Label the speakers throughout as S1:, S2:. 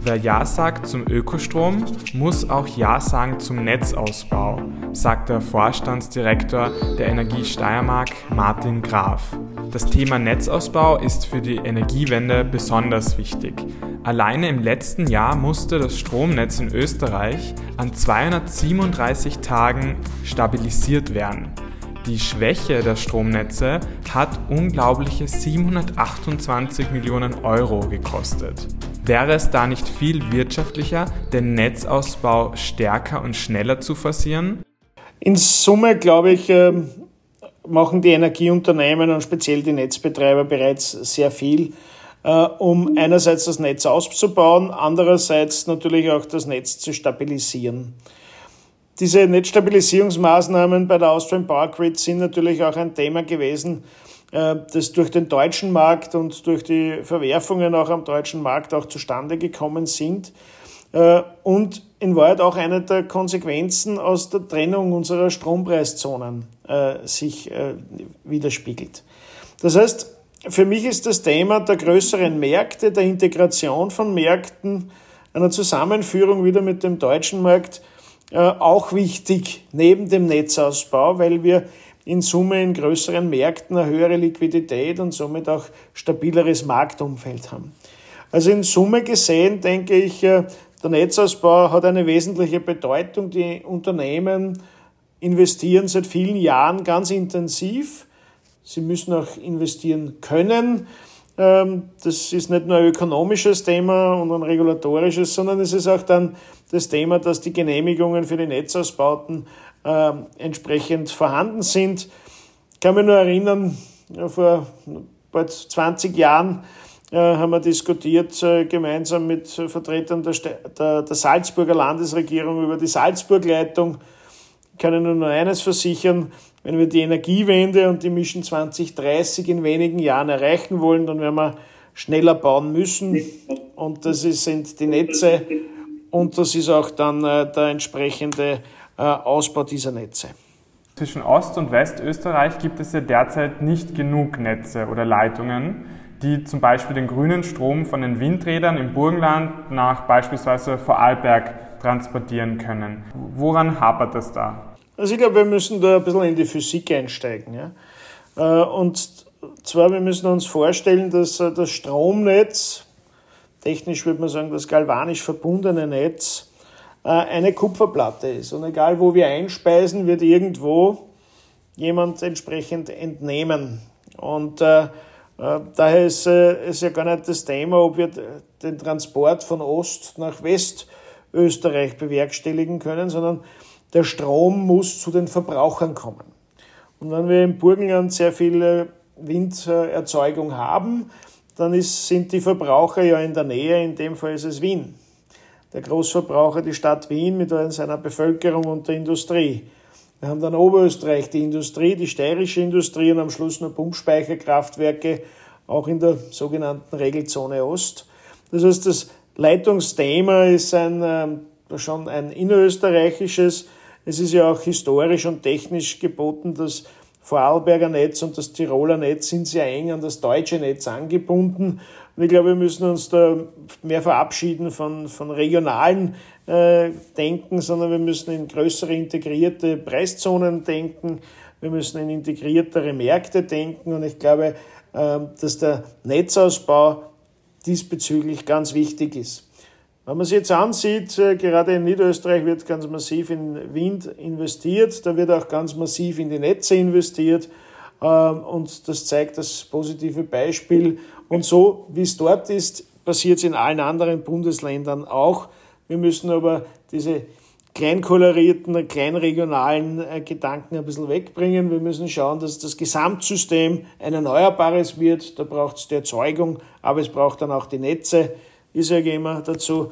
S1: Wer Ja sagt zum Ökostrom, muss auch Ja sagen zum Netzausbau, sagt der Vorstandsdirektor der Energie Steiermark Martin Graf. Das Thema Netzausbau ist für die Energiewende besonders wichtig. Alleine im letzten Jahr musste das Stromnetz in Österreich an 237 Tagen stabilisiert werden. Die Schwäche der Stromnetze hat unglaubliche 728 Millionen Euro gekostet. Wäre es da nicht viel wirtschaftlicher, den Netzausbau stärker und schneller zu forcieren?
S2: In Summe, glaube ich, ähm, machen die Energieunternehmen und speziell die Netzbetreiber bereits sehr viel, äh, um einerseits das Netz auszubauen, andererseits natürlich auch das Netz zu stabilisieren. Diese Netzstabilisierungsmaßnahmen bei der Austrian Power Grid sind natürlich auch ein Thema gewesen, äh, das durch den deutschen Markt und durch die Verwerfungen auch am deutschen Markt auch zustande gekommen sind äh, und in Wahrheit auch eine der Konsequenzen aus der Trennung unserer Strompreiszonen äh, sich widerspiegelt. Das heißt, für mich ist das Thema der größeren Märkte, der Integration von Märkten, einer Zusammenführung wieder mit dem deutschen Markt auch wichtig neben dem Netzausbau, weil wir in Summe in größeren Märkten eine höhere Liquidität und somit auch stabileres Marktumfeld haben. Also in Summe gesehen denke ich, äh, der Netzausbau hat eine wesentliche Bedeutung. Die Unternehmen investieren seit vielen Jahren ganz intensiv. Sie müssen auch investieren können. Ähm, das ist nicht nur ein ökonomisches Thema und ein regulatorisches, sondern es ist auch dann das Thema, dass die Genehmigungen für die Netzausbauten äh, entsprechend vorhanden sind. Ich kann mich nur erinnern, vor bald 20 Jahren äh, haben wir diskutiert äh, gemeinsam mit Vertretern der, Salzburger Landesregierung über die Salzburgleitung. Kann Ihnen nur eines versichern, wenn wir die Energiewende und die Mission 2030 in wenigen Jahren erreichen wollen, dann werden wir schneller bauen müssen. Und das sind die Netze und das ist auch dann äh, der entsprechende äh, Ausbau dieser Netze.
S1: Zwischen Ost- und Westösterreich gibt es ja derzeit nicht genug Netze oder Leitungen, die zum Beispiel den grünen Strom von den Windrädern im Burgenland nach beispielsweise Vorarlberg transportieren können. Woran hapert es da?
S2: Also ich glaube, wir müssen da ein bisschen in die Physik einsteigen. Ja? Äh, und zwar, wir müssen uns vorstellen, dass äh, das Stromnetz, technisch würde man sagen, das galvanisch verbundene Netz, äh, eine Kupferplatte ist. Und egal wo wir einspeisen, wird irgendwo jemand entsprechend entnehmen. Und äh, daher ist äh, ja gar nicht das Thema, ob wir den Transport von Ost nach Westösterreich bewerkstelligen können, sondern der Strom muss zu den Verbrauchern kommen. Und wenn wir im Burgenland sehr viel Winderzeugung haben, dann ist, sind die Verbraucher ja in der Nähe, in dem Fall ist es Wien der Großverbraucher die Stadt Wien mit seiner Bevölkerung und der Industrie. Wir haben dann Oberösterreich, die Industrie, die steirische Industrie und am Schluss nur Pumpspeicherkraftwerke, auch in der sogenannten Regelzone Ost. Das heißt, das Leitungsthema ist ein, äh, schon ein innerösterreichisches. Es ist ja auch historisch und technisch geboten, das Vorarlberger Netz und das Tiroler Netz sind sehr eng an das deutsche Netz angebunden. Und ich glaube, wir müssen uns da mehr verabschieden von, von regionalen äh, Denken, sondern wir müssen in größere integrierte Preiszonen denken. Wir müssen in integriertere Märkte denken. Und ich glaube, äh, dass der Netzausbau diesbezüglich ganz wichtig ist. Wenn man sich jetzt ansieht, äh, gerade in Niederösterreich wird ganz massiv in Wind investiert, da wird auch ganz massiv in die Netze investiert. Ähm, und das zeigt das positive Beispiel. Und so wie es dort ist, passiert es in allen anderen Bundesländern auch. Wir müssen aber diese kleinkolorierten, kleinregionalen äh, Gedanken ein bisschen wegbringen. Wir müssen schauen, dass das Gesamtsystem ein erneuerbares wird. Da braucht es die Erzeugung, aber es braucht dann auch die Netze. Ich sage immer dazu,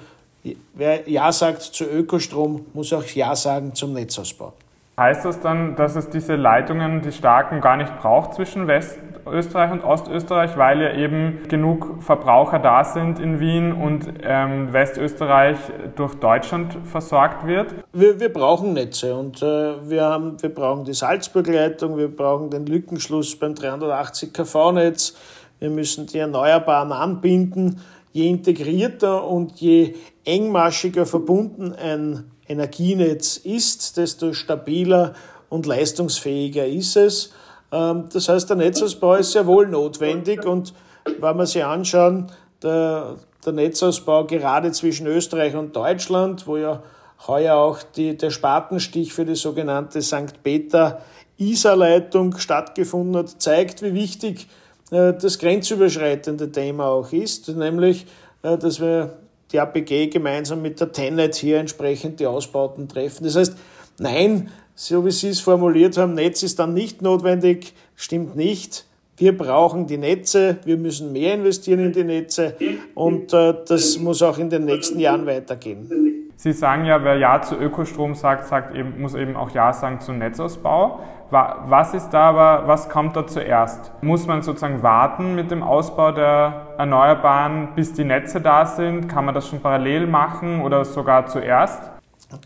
S2: wer Ja sagt zu Ökostrom, muss auch Ja sagen zum Netzausbau.
S1: Heißt das dann, dass es diese Leitungen, die starken, gar nicht braucht zwischen Westösterreich und Ostösterreich, weil ja eben genug Verbraucher da sind in Wien und ähm, Westösterreich durch Deutschland versorgt wird?
S2: Wir, wir brauchen Netze und äh, wir, haben, wir brauchen die Salzburgleitung, wir brauchen den Lückenschluss beim 380 kV-Netz, wir müssen die Erneuerbaren anbinden. Je integrierter und je engmaschiger verbunden ein Energienetz ist, desto stabiler und leistungsfähiger ist es. Ähm, das heißt, der Netzausbau ist sehr wohl notwendig und wenn wir sich anschauen, der, der Netzausbau gerade zwischen Österreich und Deutschland, wo ja heuer auch die, der Spatenstich für die sogenannte St. Peter Isar-Leitung stattgefunden hat, zeigt, wie wichtig das grenzüberschreitende Thema auch ist, nämlich, äh, dass wir die APG gemeinsam mit der Tenet hier entsprechend die Ausbauten treffen. Das heißt, nein, so wie Sie es formuliert haben, Netz ist dann nicht notwendig, stimmt nicht. Wir brauchen die Netze, wir müssen mehr investieren in die Netze und äh, das muss auch in den nächsten Jahren weitergehen.
S1: Sie sagen ja, wer Ja zu Ökostrom sagt, sagt eben, muss eben auch Ja sagen zum Netzausbau. Was ist da aber, was kommt da zuerst? Muss man sozusagen warten mit dem Ausbau der Erneuerbaren, bis die Netze da sind? Kann man das schon parallel machen oder sogar zuerst?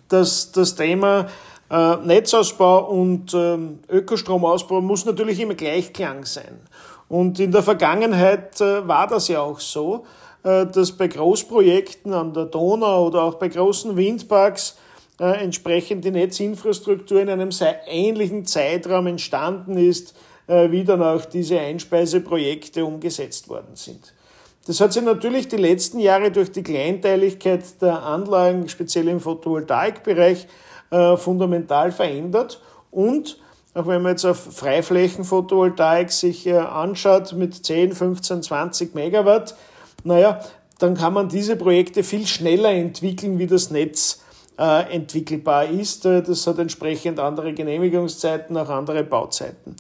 S2: Das, das Thema äh, Netzausbau und ähm, Ökostromausbau muss natürlich im Gleichklang sein. Und in der Vergangenheit äh, war das ja auch so, äh, dass bei Großprojekten an der Donau oder auch bei großen Windparks entsprechend die Netzinfrastruktur in einem sehr ähnlichen Zeitraum entstanden ist, wie dann auch diese Einspeiseprojekte umgesetzt worden sind. Das hat sich natürlich die letzten Jahre durch die Kleinteiligkeit der Anlagen, speziell im Photovoltaikbereich, äh, fundamental verändert. Und auch wenn man jetzt auf Freiflächen-Photovoltaik sich äh, anschaut mit 10, 15, 20 Megawatt, naja, dann kann man diese Projekte viel schneller entwickeln, wie das Netz äh, entwickelbar ist. Äh, das hat entsprechend andere Genehmigungszeiten, auch andere Bauzeiten.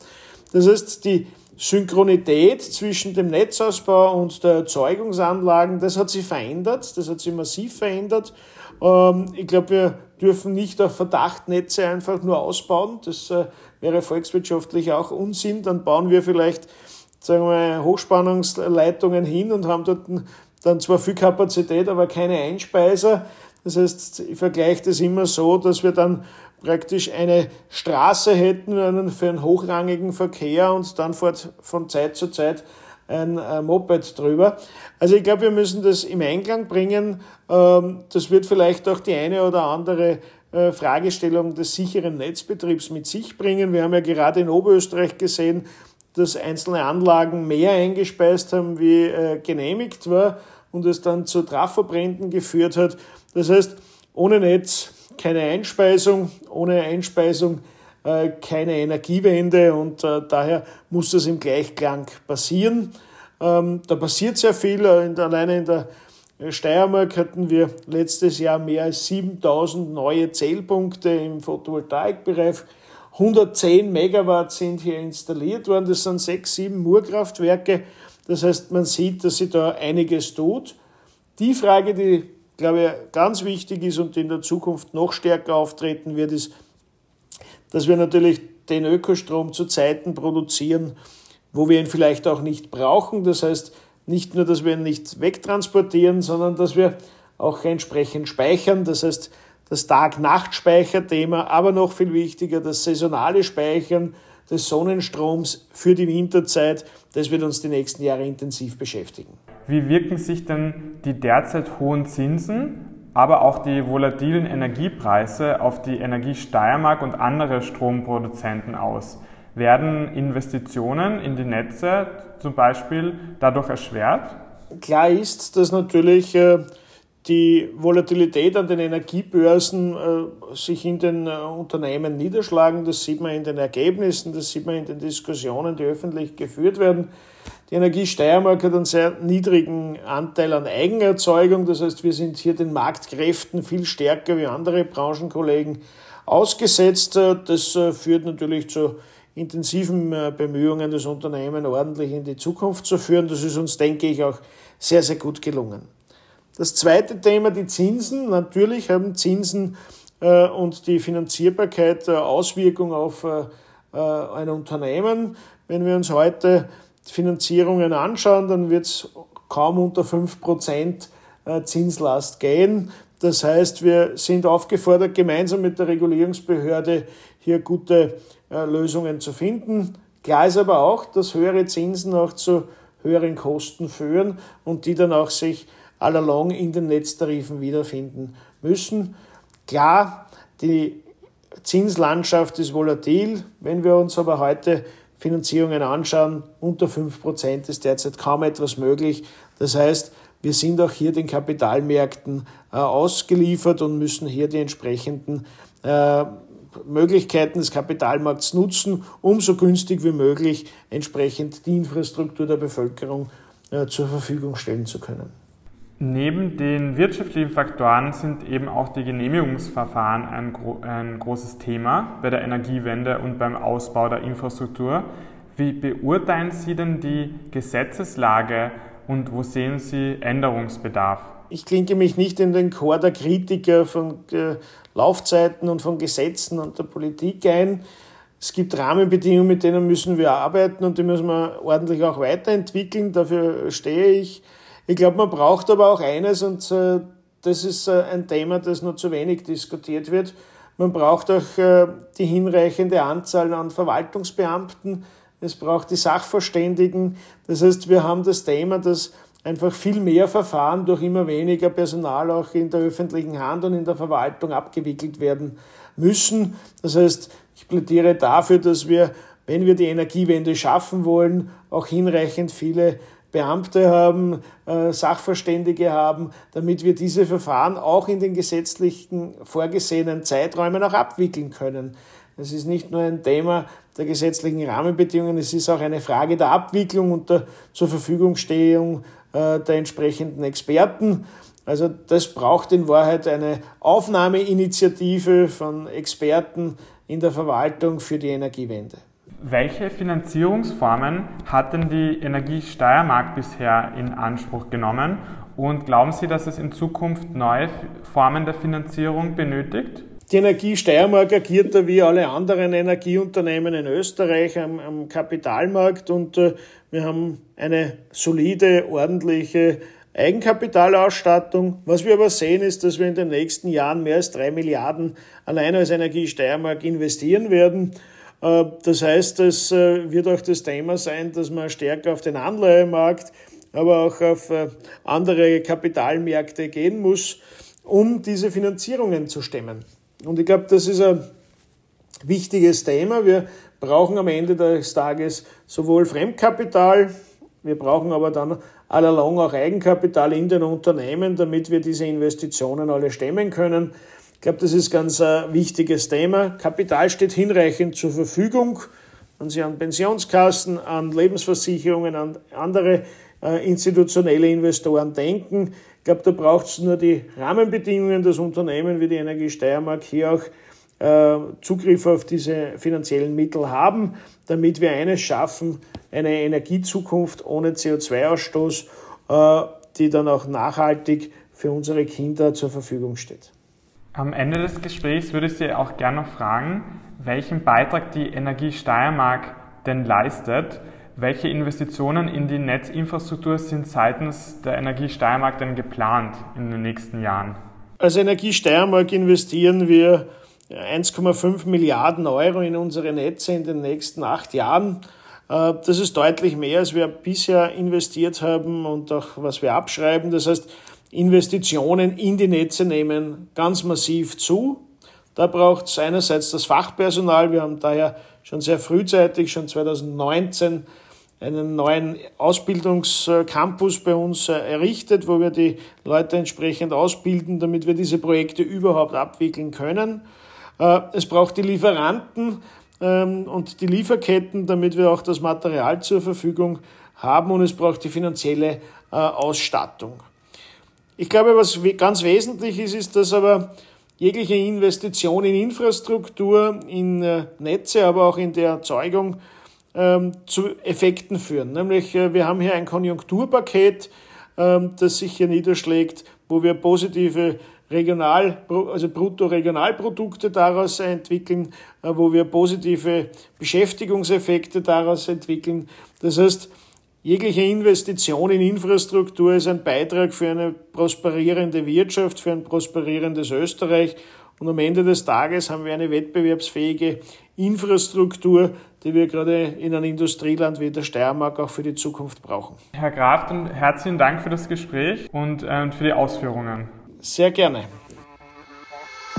S2: Das heißt, die Synchronität zwischen dem Netzausbau und der Erzeugungsanlagen, das hat sich verändert, das hat sich massiv verändert. Ähm, ich glaube, wir dürfen nicht auf Verdachtnetze einfach nur ausbauen. Das äh, wäre volkswirtschaftlich auch Unsinn. Dann bauen wir vielleicht sagen wir, Hochspannungsleitungen hin und haben dort dann zwar viel Kapazität, aber keine Einspeiser. Das heißt, ich vergleiche das immer so, dass wir dann praktisch eine Straße hätten für einen hochrangigen Verkehr und dann fährt von Zeit zu Zeit ein Moped drüber. Also ich glaube, wir müssen das im Einklang bringen. Ähm, das wird vielleicht auch die eine oder andere Fragestellung des sicheren Netzbetriebs mit sich bringen. Wir haben ja gerade in Oberösterreich gesehen, dass einzelne Anlagen mehr eingespeist haben, wie äh, genehmigt war und es dann zu Trafobränden geführt hat. Das heißt, ohne Netz keine Einspeisung, ohne Einspeisung äh, keine Energiewende und äh, daher muss das im Gleichklang passieren. Ähm, da passiert sehr viel. Äh, alleine in der Steiermark hatten wir letztes Jahr mehr als 7000 neue Zählpunkte im Photovoltaikbereich. 110 Megawatt sind hier installiert worden. Das sind sechs, sieben Murkraftwerke. Das heißt, man sieht, dass sich da einiges tut. Die Frage, die, glaube ich, ganz wichtig ist und in der Zukunft noch stärker auftreten wird, ist, dass wir natürlich den Ökostrom zu Zeiten produzieren, wo wir ihn vielleicht auch nicht brauchen. Das heißt, nicht nur, dass wir ihn nicht wegtransportieren, sondern dass wir auch entsprechend speichern. Das heißt, das Tag-Nacht-Speicherthema, aber noch viel wichtiger, das saisonale Speichern des Sonnenstroms für die Winterzeit, das wird uns die nächsten Jahre intensiv beschäftigen.
S1: Wie wirken sich denn die derzeit hohen Zinsen aber auch die volatilen Energiepreise auf die Energie Steiermark und andere Stromproduzenten aus. Werden Investitionen in die Netze zum Beispiel dadurch erschwert?
S2: Klar ist, dass natürlich äh, die Volatilität an den Energiebörsen äh, sich in den äh, Unternehmen niederschlagen. Das sieht man in den Ergebnissen, das sieht man in den Diskussionen, die öffentlich geführt werden. Die Energie Steiermark hat einen sehr niedrigen Anteil an Eigenerzeugung. Das heißt, wir sind hier den Marktkräften viel stärker wie andere Branchenkollegen ausgesetzt. Das führt natürlich zu intensiven äh, Bemühungen, das Unternehmen ordentlich in die Zukunft zu führen. Das ist uns, denke ich, auch sehr, sehr gut gelungen. Das zweite Thema, die Zinsen. Natürlich haben Zinsen äh, und die Finanzierbarkeit Auswirkungen auf ein Unternehmen. Wenn wir uns heute Finanzierungen anschauen, dann wird es kaum unter 5% äh, Zinslast gehen. Das heißt, wir sind aufgefordert, gemeinsam mit der Regulierungsbehörde hier gute äh, Lösungen zu finden. Klar ist aber auch, dass höhere Zinsen auch zu höheren Kosten führen und die dann auch sich allalong in den Netztarifen wiederfinden müssen. Klar, die Zinslandschaft ist volatil. Wenn wir uns aber heute Finanzierungen anschauen, unter 5% ist derzeit kaum etwas möglich. Das heißt, wir sind auch hier den Kapitalmärkten äh, ausgeliefert und müssen hier die entsprechenden äh, Möglichkeiten des Kapitalmarkts nutzen, um so günstig wie möglich entsprechend die Infrastruktur der Bevölkerung äh, zur Verfügung stellen zu können.
S1: Neben den wirtschaftlichen Faktoren sind eben auch die Genehmigungsverfahren ein, ein, großes Thema bei der Energiewende und beim Ausbau der Infrastruktur. Wie beurteilen Sie denn die Gesetzeslage und wo sehen Sie Änderungsbedarf?
S2: Ich klinke mich nicht in den Chor der Kritiker von äh, Laufzeiten und von Gesetzen und der Politik ein. Es gibt Rahmenbedingungen, mit denen müssen wir arbeiten und die müssen wir ordentlich auch weiterentwickeln. Dafür stehe ich. Ich glaube, man braucht aber auch eines und äh, das ist äh, ein Thema, das nur zu wenig diskutiert wird. Man braucht auch die hinreichende Anzahl an Verwaltungsbeamten. Es braucht die Sachverständigen. Das heißt, wir haben das Thema, dass einfach viel mehr Verfahren durch immer weniger Personal auch in der öffentlichen Hand und in der Verwaltung abgewickelt werden müssen. Das heißt, ich plädiere dafür, dass wir, wenn wir die Energiewende schaffen wollen, auch hinreichend viele Beamte haben, äh, Sachverständige haben, damit wir diese Verfahren auch in den gesetzlichen vorgesehenen Zeiträumen auch abwickeln können. Es ist nicht nur ein Thema der gesetzlichen Rahmenbedingungen, es ist auch eine Frage der Abwicklung und der zur Verfügungstehung der entsprechenden Experten. Also das braucht in Wahrheit eine Aufnahmeinitiative von Experten in der Verwaltung für die Energiewende.
S1: Welche Finanzierungsformen hat denn die Energie Steiermark bisher in Anspruch genommen? Und glauben Sie, dass es in Zukunft neue Formen der Finanzierung benötigt?
S2: Die Energie Steiermark agiert da wie alle anderen Energieunternehmen in Österreich am, am Kapitalmarkt und äh, wir haben eine solide, ordentliche Eigenkapitalausstattung. Was wir aber sehen, ist, dass wir in den nächsten Jahren mehr als drei Milliarden allein als Energie Steiermark investieren werden. Äh, das heißt, es äh, wird auch das Thema sein, dass man stärker auf den Anleihemarkt, aber auch auf äh, andere Kapitalmärkte gehen muss, um diese Finanzierungen zu stemmen. Und ich glaube, das ist ein wichtiges Thema. Wir brauchen am Ende des Tages sowohl Fremdkapital, wir brauchen aber dann allalong auch Eigenkapital in den Unternehmen, damit wir diese Investitionen alle stemmen können. Ich glaube, das ist ganz ein wichtiges Thema. Kapital steht hinreichend zur Verfügung. Wenn Sie an Pensionskassen, an Lebensversicherungen, an andere äh, institutionelle Investoren denken, ich glaube, da braucht es nur die Rahmenbedingungen, dass Unternehmen wie die Energie Steiermark hier auch äh, Zugriff auf diese finanziellen Mittel haben, damit wir eines schaffen, eine Energiezukunft ohne CO2-Ausstoß, äh, die dann auch nachhaltig für unsere Kinder zur Verfügung steht.
S1: Am Ende des Gesprächs würde ich Sie auch gerne noch fragen, welchen Beitrag die Energie Steiermark denn leistet. Welche Investitionen in die Netzinfrastruktur sind seitens der Energie Steiermark denn geplant in den nächsten Jahren?
S2: Als Energie Steiermark investieren wir 1,5 Milliarden Euro in unsere Netze in den nächsten acht Jahren. Äh, das ist deutlich mehr, als wir bisher investiert haben und auch was wir abschreiben. Das heißt, Investitionen in die Netze nehmen ganz massiv zu. Da braucht es einerseits das Fachpersonal. Wir haben daher schon sehr frühzeitig, schon 2019, einen neuen Ausbildungscampus bei uns äh, errichtet, wo wir die Leute entsprechend ausbilden, damit wir diese Projekte überhaupt abwickeln können. Äh, es braucht die Lieferanten ähm, und die Lieferketten, damit wir auch das Material zur Verfügung haben und es braucht die finanzielle äh, Ausstattung. Ich glaube, was ganz wesentlich ist, ist, dass aber jegliche Investition in Infrastruktur, in Netze, aber auch in der Erzeugung ähm, zu Effekten führen. Nämlich, äh, wir haben hier ein Konjunkturpaket, ähm, das sich hier niederschlägt, wo wir positive Regional, also Bruttoregionalprodukte daraus entwickeln, äh, wo wir positive Beschäftigungseffekte daraus entwickeln. Das heißt, Jegliche Investition in Infrastruktur ist ein Beitrag für eine prosperierende Wirtschaft, für ein prosperierendes Österreich. Und am Ende des Tages haben wir eine wettbewerbsfähige Infrastruktur, die wir gerade in einem Industrieland wie der Steiermark auch für die Zukunft brauchen.
S1: Herr Graf, dann herzlichen Dank für das Gespräch und äh, für die Ausführungen.
S2: Sehr gerne.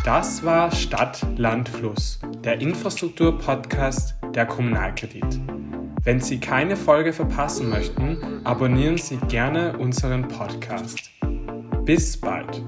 S1: Das war Stadt, Land, Fluss, der Infrastruktur-Podcast der Kommunalkredit. Wenn Sie keine Folge verpassen möchten, abonnieren Sie gerne unseren Podcast. Bis bald.